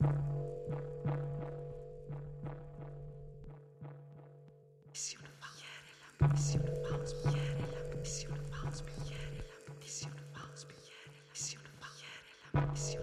Missione Paus, Missione Paus, Missione Paus, Missione Paus, Missione Paus, Missione Paus, Missione Paus, Missione Paus, Missione Missione Paus, Missione Missione Paus,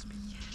Speak.